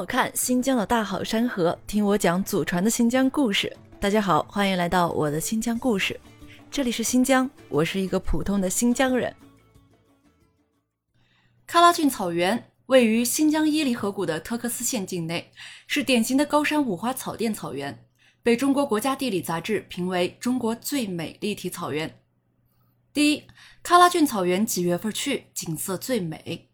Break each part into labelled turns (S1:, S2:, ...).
S1: 我看新疆的大好山河，听我讲祖传的新疆故事。大家好，欢迎来到我的新疆故事。这里是新疆，我是一个普通的新疆人。喀拉峻草原位于新疆伊犁河谷的特克斯县境内，是典型的高山五花草甸草原，被中国国家地理杂志评为中国最美立体草原。第一，喀拉峻草原几月份去景色最美？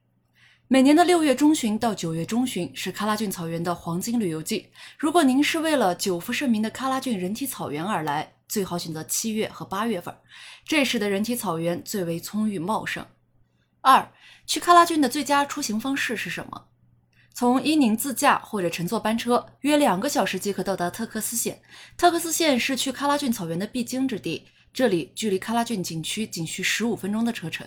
S1: 每年的六月中旬到九月中旬是喀拉峻草原的黄金旅游季。如果您是为了久负盛名的喀拉峻人体草原而来，最好选择七月和八月份，这时的人体草原最为葱郁茂盛。二，去喀拉峻的最佳出行方式是什么？从伊宁自驾或者乘坐班车，约两个小时即可到达特克斯县。特克斯县是去喀拉峻草原的必经之地，这里距离喀拉峻景区仅需十五分钟的车程。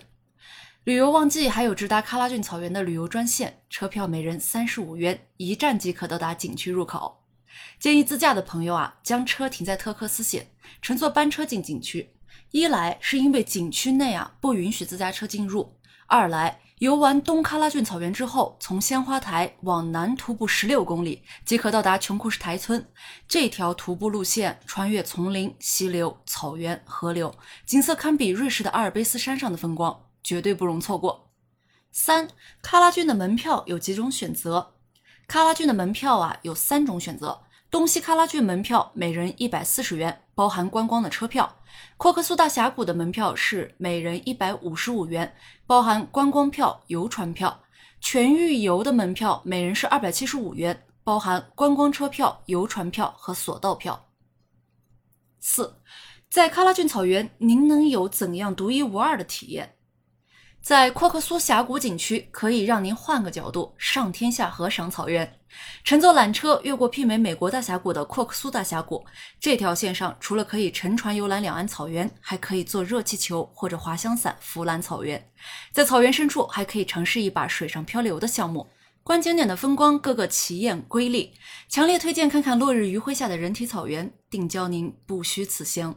S1: 旅游旺季还有直达喀拉峻草原的旅游专线，车票每人三十五元，一站即可到达景区入口。建议自驾的朋友啊，将车停在特克斯县，乘坐班车进景区。一来是因为景区内啊不允许自驾车进入；二来游完东喀拉峻草原之后，从鲜花台往南徒步十六公里，即可到达琼库什台村。这条徒步路线穿越丛林、溪流、草原、河流，景色堪比瑞士的阿尔卑斯山上的风光。绝对不容错过。三，喀拉峻的门票有几种选择？喀拉峻的门票啊有三种选择：东西喀拉峻门票每人一百四十元，包含观光的车票；阔克苏大峡谷的门票是每人一百五十五元，包含观光票、游船票；全域游的门票每人是二百七十五元，包含观光车票、游船票和索道票。四，在喀拉峻草原，您能有怎样独一无二的体验？在库克苏峡谷景区，可以让您换个角度上天下河赏草原。乘坐缆车越过媲美美国大峡谷的库克苏大峡谷，这条线上除了可以乘船游览两岸草原，还可以坐热气球或者滑翔伞俯览草原。在草原深处，还可以尝试一把水上漂流的项目。观景点的风光个个奇艳瑰丽，强烈推荐看看落日余晖下的人体草原，定教您不虚此行。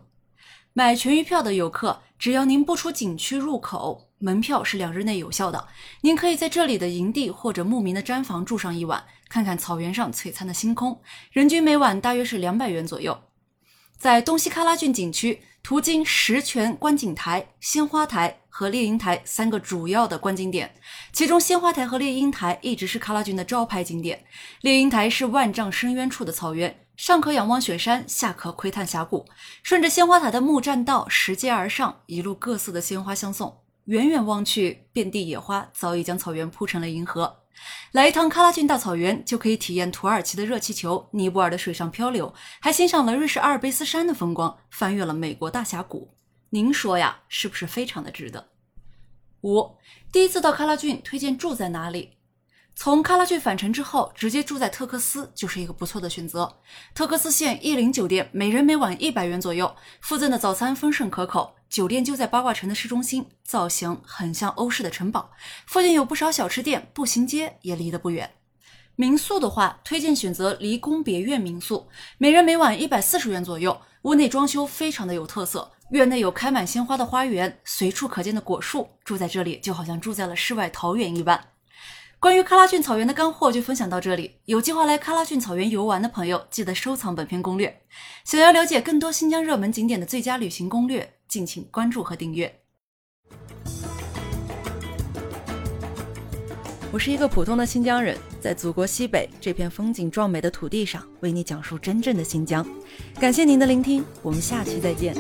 S1: 买全鱼票的游客，只要您不出景区入口。门票是两日内有效的，您可以在这里的营地或者牧民的毡房住上一晚，看看草原上璀璨的星空，人均每晚大约是两百元左右。在东西喀拉峻景区，途经石泉观景台、鲜花台和猎鹰台三个主要的观景点，其中鲜花台和猎鹰台一直是喀拉峻的招牌景点。猎鹰台是万丈深渊处的草原，上可仰望雪山，下可窥探峡谷。顺着鲜花台的木栈道拾阶而上，一路各色的鲜花相送。远远望去，遍地野花早已将草原铺成了银河。来一趟喀拉峻大草原，就可以体验土耳其的热气球、尼泊尔的水上漂流，还欣赏了瑞士阿尔卑斯山的风光，翻越了美国大峡谷。您说呀，是不是非常的值得？五，第一次到喀拉峻，推荐住在哪里？从喀拉峻返程之后，直接住在特克斯就是一个不错的选择。特克斯县意林酒店，每人每晚一百元左右，附赠的早餐丰盛可口。酒店就在八卦城的市中心，造型很像欧式的城堡，附近有不少小吃店，步行街也离得不远。民宿的话，推荐选择离宫别院民宿，每人每晚一百四十元左右，屋内装修非常的有特色，院内有开满鲜花的花园，随处可见的果树，住在这里就好像住在了世外桃源一般。关于喀拉峻草原的干货就分享到这里。有计划来喀拉峻草原游玩的朋友，记得收藏本篇攻略。想要了解更多新疆热门景点的最佳旅行攻略，敬请关注和订阅。我是一个普通的新疆人，在祖国西北这片风景壮美的土地上，为你讲述真正的新疆。感谢您的聆听，我们下期再见。